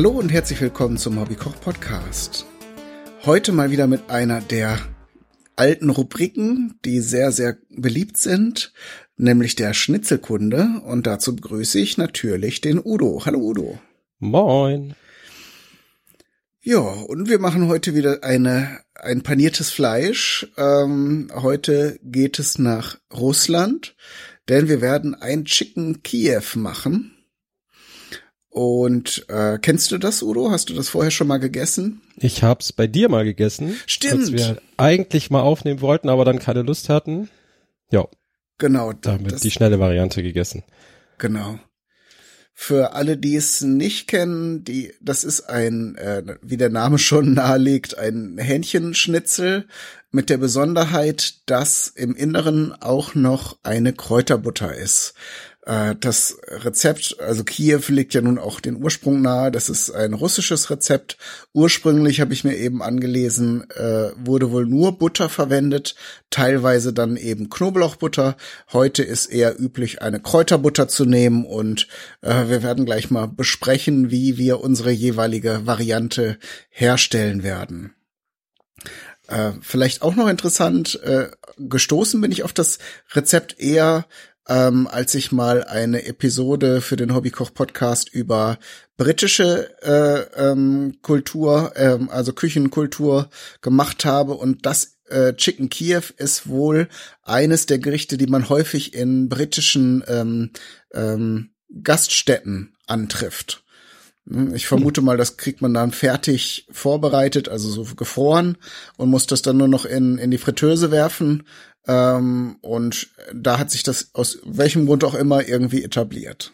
Hallo und herzlich willkommen zum Hobbykoch Podcast. Heute mal wieder mit einer der alten Rubriken, die sehr, sehr beliebt sind, nämlich der Schnitzelkunde. Und dazu begrüße ich natürlich den Udo. Hallo Udo. Moin. Ja, und wir machen heute wieder eine, ein paniertes Fleisch. Ähm, heute geht es nach Russland, denn wir werden ein Chicken Kiev machen. Und äh, kennst du das, Udo? Hast du das vorher schon mal gegessen? Ich hab's bei dir mal gegessen. Stimmt. Als wir eigentlich mal aufnehmen wollten, aber dann keine Lust hatten. Ja. Genau. Da haben wir die schnelle Variante gegessen. Genau. Für alle, die es nicht kennen, die, das ist ein, äh, wie der Name schon nahelegt, ein Hähnchenschnitzel mit der Besonderheit, dass im Inneren auch noch eine Kräuterbutter ist. Äh, das Rezept, also Kiew liegt ja nun auch den Ursprung nahe. Das ist ein russisches Rezept. Ursprünglich habe ich mir eben angelesen, äh, wurde wohl nur Butter verwendet, teilweise dann eben Knoblauchbutter. Heute ist eher üblich, eine Kräuterbutter zu nehmen und äh, wir werden gleich mal besprechen, wie wir unsere jeweilige Variante herstellen werden. Äh, vielleicht auch noch interessant, äh, gestoßen bin ich auf das Rezept eher ähm, als ich mal eine Episode für den Hobbykoch-Podcast über britische äh, ähm, Kultur, ähm, also Küchenkultur gemacht habe und das äh, Chicken Kiev ist wohl eines der Gerichte, die man häufig in britischen ähm, ähm, Gaststätten antrifft. Hm, ich vermute mal, das kriegt man dann fertig vorbereitet, also so gefroren und muss das dann nur noch in, in die Fritteuse werfen ähm, und da hat sich das aus welchem Grund auch immer irgendwie etabliert.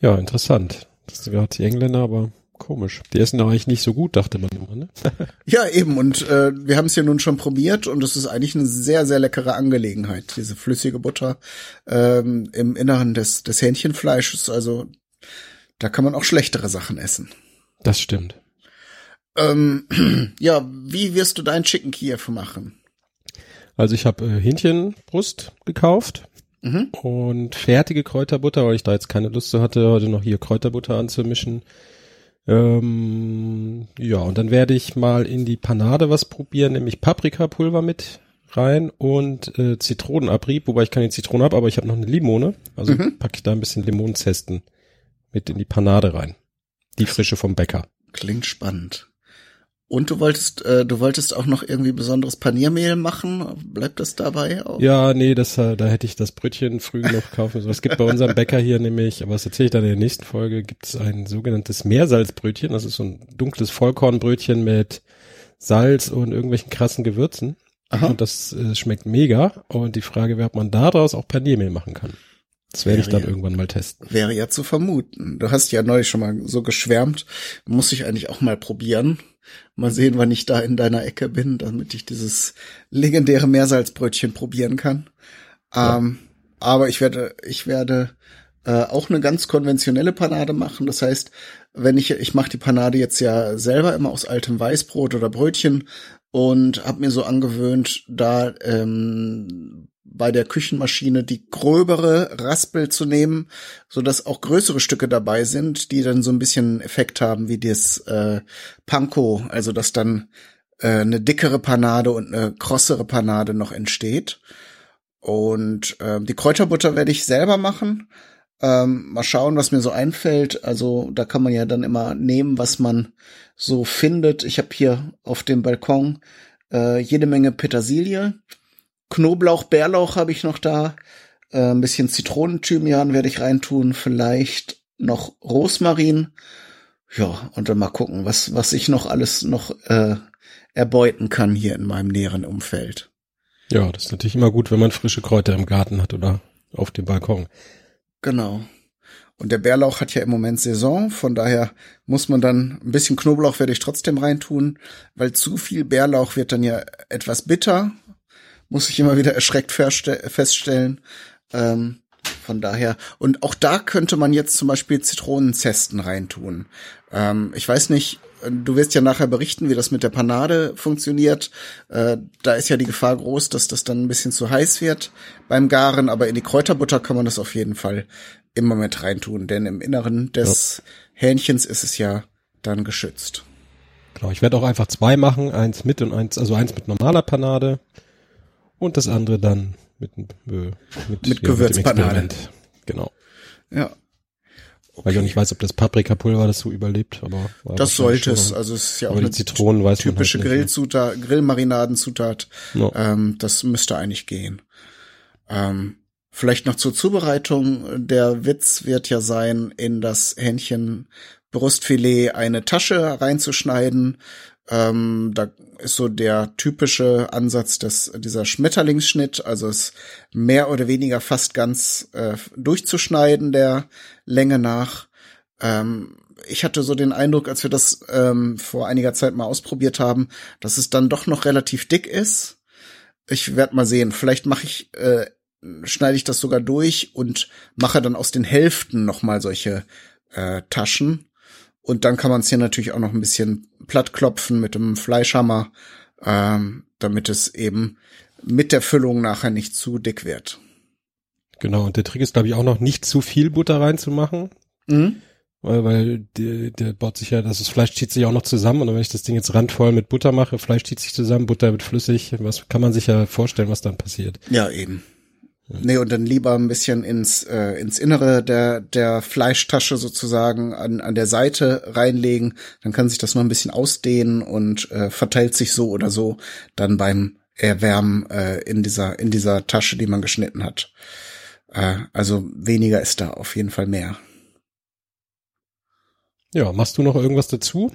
Ja, interessant. Das ist gerade die Engländer, aber komisch. Die essen doch eigentlich nicht so gut, dachte man immer, ne? ja, eben. Und äh, wir haben es ja nun schon probiert und es ist eigentlich eine sehr, sehr leckere Angelegenheit, diese flüssige Butter ähm, im Inneren des, des Hähnchenfleisches. Also da kann man auch schlechtere Sachen essen. Das stimmt. Ähm, ja, wie wirst du dein Chicken Kiev machen? Also ich habe äh, Hähnchenbrust gekauft mhm. und fertige Kräuterbutter, weil ich da jetzt keine Lust zu hatte, heute noch hier Kräuterbutter anzumischen. Ähm, ja, und dann werde ich mal in die Panade was probieren, nämlich Paprikapulver mit rein und äh, Zitronenabrieb, wobei ich keine Zitrone habe, aber ich habe noch eine Limone. Also mhm. packe ich da ein bisschen Limonzesten mit in die Panade rein. Die frische vom Bäcker. Klingt spannend. Und du wolltest, äh, du wolltest auch noch irgendwie besonderes Paniermehl machen? Bleibt das dabei auch? Ja, nee, das, äh, da hätte ich das Brötchen früh genug kaufen. Es gibt bei unserem Bäcker hier nämlich, aber das erzähle ich dann in der nächsten Folge, gibt es ein sogenanntes Meersalzbrötchen. Das ist so ein dunkles Vollkornbrötchen mit Salz und irgendwelchen krassen Gewürzen. Aha. Und das äh, schmeckt mega. Und die Frage wäre, ob man daraus auch Paniermehl machen kann. Das werde ich dann ja, irgendwann mal testen. Wäre ja zu vermuten. Du hast ja neulich schon mal so geschwärmt. Muss ich eigentlich auch mal probieren. Mal sehen, wann ich da in deiner Ecke bin, damit ich dieses legendäre Meersalzbrötchen probieren kann. Ja. Ähm, aber ich werde, ich werde äh, auch eine ganz konventionelle Panade machen. Das heißt, wenn ich, ich mache die Panade jetzt ja selber immer aus altem Weißbrot oder Brötchen und habe mir so angewöhnt, da ähm, bei der Küchenmaschine die gröbere Raspel zu nehmen, so dass auch größere Stücke dabei sind, die dann so ein bisschen Effekt haben wie das äh, Panko, also dass dann äh, eine dickere Panade und eine krossere Panade noch entsteht. Und äh, die Kräuterbutter werde ich selber machen. Ähm, mal schauen, was mir so einfällt. Also da kann man ja dann immer nehmen, was man so findet. Ich habe hier auf dem Balkon äh, jede Menge Petersilie Knoblauch, Bärlauch habe ich noch da. Äh, ein bisschen Zitronenthymian werde ich reintun. Vielleicht noch Rosmarin. Ja, und dann mal gucken, was, was ich noch alles noch äh, erbeuten kann hier in meinem näheren Umfeld. Ja, das ist natürlich immer gut, wenn man frische Kräuter im Garten hat oder auf dem Balkon. Genau. Und der Bärlauch hat ja im Moment Saison, von daher muss man dann ein bisschen Knoblauch werde ich trotzdem reintun, weil zu viel Bärlauch wird dann ja etwas bitter muss ich immer wieder erschreckt feststellen. Ähm, von daher, und auch da könnte man jetzt zum Beispiel Zitronenzesten reintun. Ähm, ich weiß nicht, du wirst ja nachher berichten, wie das mit der Panade funktioniert. Äh, da ist ja die Gefahr groß, dass das dann ein bisschen zu heiß wird beim Garen, aber in die Kräuterbutter kann man das auf jeden Fall immer mit reintun, denn im Inneren des ja. Hähnchens ist es ja dann geschützt. Genau, ich werde auch einfach zwei machen, eins mit und eins, also eins mit normaler Panade und das andere dann mit, äh, mit, mit ja, Gewürzpanade. Genau. Ja. Okay. Weil ich auch nicht weiß, ob das Paprikapulver das so überlebt, aber das sollte es. Also es ist ja auch eine typische halt Grillzutat, Grillmarinadenzutat. No. Ähm, das müsste eigentlich gehen. Ähm, vielleicht noch zur Zubereitung. Der Witz wird ja sein, in das Hähnchen Brustfilet eine Tasche reinzuschneiden. Ähm, da ist so der typische Ansatz des dieser Schmetterlingsschnitt, also es mehr oder weniger fast ganz äh, durchzuschneiden der Länge nach. Ähm, ich hatte so den Eindruck, als wir das ähm, vor einiger Zeit mal ausprobiert haben, dass es dann doch noch relativ dick ist. Ich werde mal sehen. Vielleicht mache ich äh, schneide ich das sogar durch und mache dann aus den Hälften noch mal solche äh, Taschen und dann kann man es hier natürlich auch noch ein bisschen platt klopfen mit dem Fleischhammer, ähm, damit es eben mit der Füllung nachher nicht zu dick wird. Genau, und der Trick ist, glaube ich, auch noch nicht zu viel Butter reinzumachen. Mhm. Weil, weil der, der baut sich ja, das Fleisch zieht sich auch noch zusammen und wenn ich das Ding jetzt randvoll mit Butter mache, Fleisch zieht sich zusammen, Butter wird flüssig, was kann man sich ja vorstellen, was dann passiert. Ja, eben. Nee, und dann lieber ein bisschen ins, äh, ins Innere der, der Fleischtasche sozusagen an, an der Seite reinlegen. Dann kann sich das noch ein bisschen ausdehnen und äh, verteilt sich so oder so dann beim Erwärmen äh, in dieser, in dieser Tasche, die man geschnitten hat. Äh, also weniger ist da auf jeden Fall mehr. Ja, machst du noch irgendwas dazu?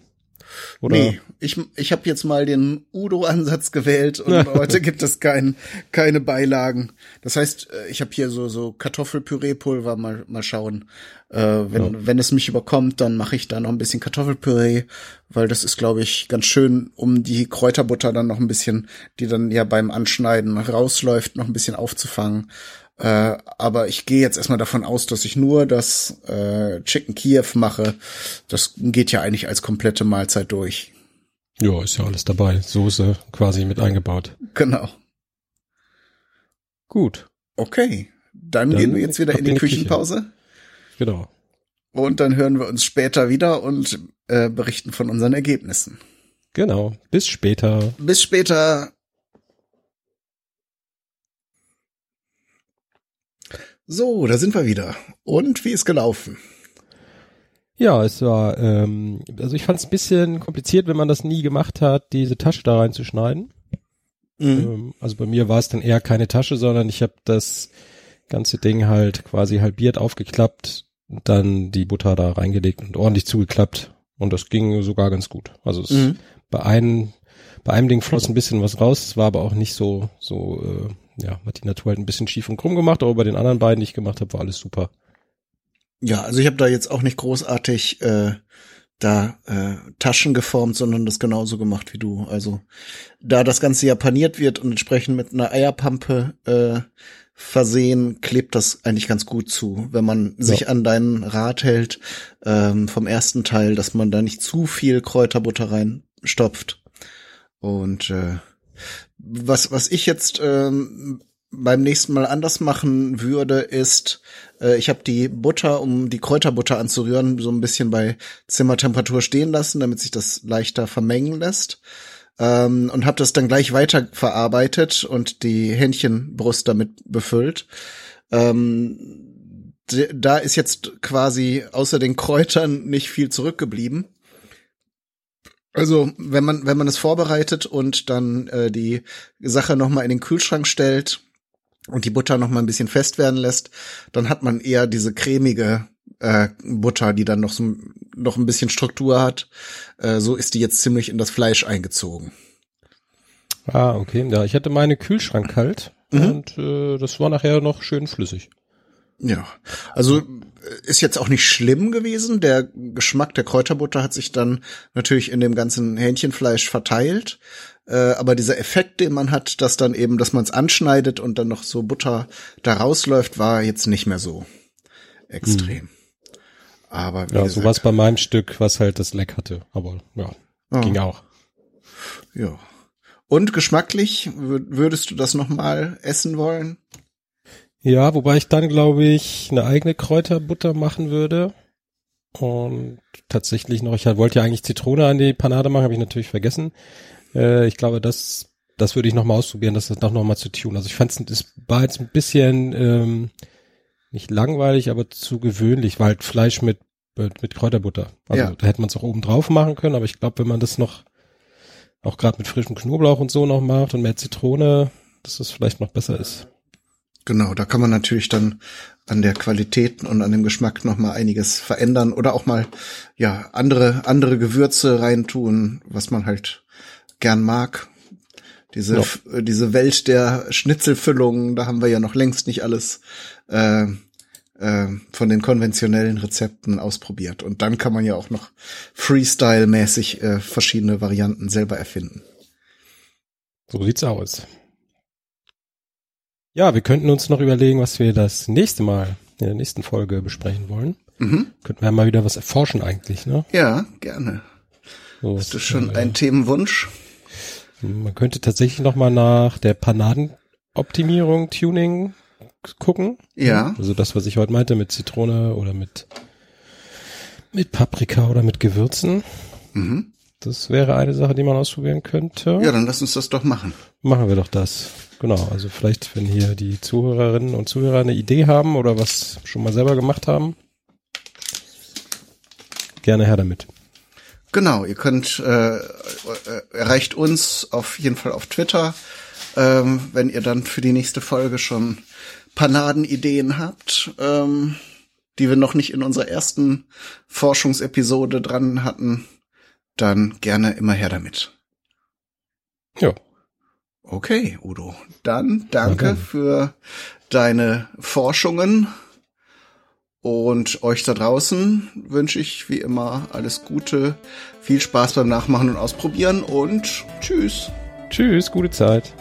Oder? Nee, ich, ich habe jetzt mal den Udo-Ansatz gewählt und heute gibt es kein, keine Beilagen. Das heißt, äh, ich habe hier so, so Kartoffelpüree-Pulver, mal, mal schauen. Äh, wenn, ja. wenn es mich überkommt, dann mache ich da noch ein bisschen Kartoffelpüree, weil das ist, glaube ich, ganz schön, um die Kräuterbutter dann noch ein bisschen, die dann ja beim Anschneiden rausläuft, noch ein bisschen aufzufangen. Äh, aber ich gehe jetzt erstmal davon aus, dass ich nur das äh, Chicken Kiev mache. Das geht ja eigentlich als komplette Mahlzeit durch. Ja, ist ja alles dabei. Soße quasi mit eingebaut. Genau. Gut. Okay. Dann, dann gehen wir jetzt wieder in die, in die Küchenpause. Küche. Genau. Und dann hören wir uns später wieder und äh, berichten von unseren Ergebnissen. Genau. Bis später. Bis später. So, da sind wir wieder. Und wie ist gelaufen? Ja, es war, ähm, also ich fand es ein bisschen kompliziert, wenn man das nie gemacht hat, diese Tasche da reinzuschneiden. Mhm. Ähm, also bei mir war es dann eher keine Tasche, sondern ich habe das ganze Ding halt quasi halbiert aufgeklappt, dann die Butter da reingelegt und ordentlich zugeklappt und das ging sogar ganz gut. Also es, mhm. bei einem bei einem Ding floss ein bisschen was raus, es war aber auch nicht so so äh, ja, hat die Natur halt ein bisschen schief und krumm gemacht, aber bei den anderen beiden, die ich gemacht habe, war alles super. Ja, also ich habe da jetzt auch nicht großartig äh, da äh, Taschen geformt, sondern das genauso gemacht wie du. Also da das Ganze ja paniert wird und entsprechend mit einer Eierpampe äh, versehen, klebt das eigentlich ganz gut zu, wenn man ja. sich an deinen Rat hält ähm, vom ersten Teil, dass man da nicht zu viel Kräuterbutter reinstopft. Und äh, was, was ich jetzt ähm, beim nächsten Mal anders machen würde, ist, äh, ich habe die Butter, um die Kräuterbutter anzurühren, so ein bisschen bei Zimmertemperatur stehen lassen, damit sich das leichter vermengen lässt. Ähm, und habe das dann gleich weiter verarbeitet und die Hähnchenbrust damit befüllt. Ähm, da ist jetzt quasi außer den Kräutern nicht viel zurückgeblieben. Also, wenn man, wenn man es vorbereitet und dann äh, die Sache nochmal in den Kühlschrank stellt und die Butter nochmal ein bisschen fest werden lässt, dann hat man eher diese cremige äh, Butter, die dann noch so noch ein bisschen Struktur hat. Äh, so ist die jetzt ziemlich in das Fleisch eingezogen. Ah, okay. Ja, ich hatte meine Kühlschrank kalt mhm. und äh, das war nachher noch schön flüssig. Ja, also ist jetzt auch nicht schlimm gewesen. Der Geschmack der Kräuterbutter hat sich dann natürlich in dem ganzen Hähnchenfleisch verteilt. Äh, aber dieser Effekt, den man hat, dass dann eben, dass man es anschneidet und dann noch so Butter da rausläuft, war jetzt nicht mehr so extrem. Hm. Aber ja, gesagt, so war es bei meinem Stück, was halt das Leck hatte. Aber ja, oh. ging auch. Ja. Und geschmacklich würdest du das noch mal essen wollen? Ja, wobei ich dann, glaube ich, eine eigene Kräuterbutter machen würde. Und tatsächlich noch, ich wollte ja eigentlich Zitrone an die Panade machen, habe ich natürlich vergessen. Äh, ich glaube, das, das würde ich nochmal ausprobieren, das doch nochmal zu tun. Also ich fand es war jetzt ein bisschen ähm, nicht langweilig, aber zu gewöhnlich, weil halt Fleisch mit, mit, mit Kräuterbutter. Also ja. da hätte man es auch oben drauf machen können, aber ich glaube, wenn man das noch auch gerade mit frischem Knoblauch und so noch macht und mehr Zitrone, dass das vielleicht noch besser ist. Genau, da kann man natürlich dann an der Qualität und an dem Geschmack noch mal einiges verändern oder auch mal ja andere andere Gewürze reintun, was man halt gern mag. Diese ja. diese Welt der Schnitzelfüllungen, da haben wir ja noch längst nicht alles äh, äh, von den konventionellen Rezepten ausprobiert. Und dann kann man ja auch noch Freestyle-mäßig äh, verschiedene Varianten selber erfinden. So sieht's aus. Ja, wir könnten uns noch überlegen, was wir das nächste Mal in der nächsten Folge besprechen wollen. Mhm. Könnten wir mal wieder was erforschen eigentlich, ne? Ja, gerne. So, Hast du schon äh, einen Themenwunsch? Man könnte tatsächlich noch mal nach der Panadenoptimierung, Tuning gucken. Ja. Also das, was ich heute meinte mit Zitrone oder mit mit Paprika oder mit Gewürzen. Mhm. Das wäre eine Sache, die man ausprobieren könnte. Ja, dann lass uns das doch machen. Machen wir doch das. Genau, also vielleicht, wenn hier die Zuhörerinnen und Zuhörer eine Idee haben oder was schon mal selber gemacht haben, gerne her damit. Genau, ihr könnt, äh, erreicht uns auf jeden Fall auf Twitter, ähm, wenn ihr dann für die nächste Folge schon Panadenideen habt, ähm, die wir noch nicht in unserer ersten Forschungsepisode dran hatten, dann gerne immer her damit. Ja. Okay, Udo. Dann danke okay. für deine Forschungen und euch da draußen wünsche ich wie immer alles Gute, viel Spaß beim Nachmachen und Ausprobieren und tschüss. Tschüss, gute Zeit.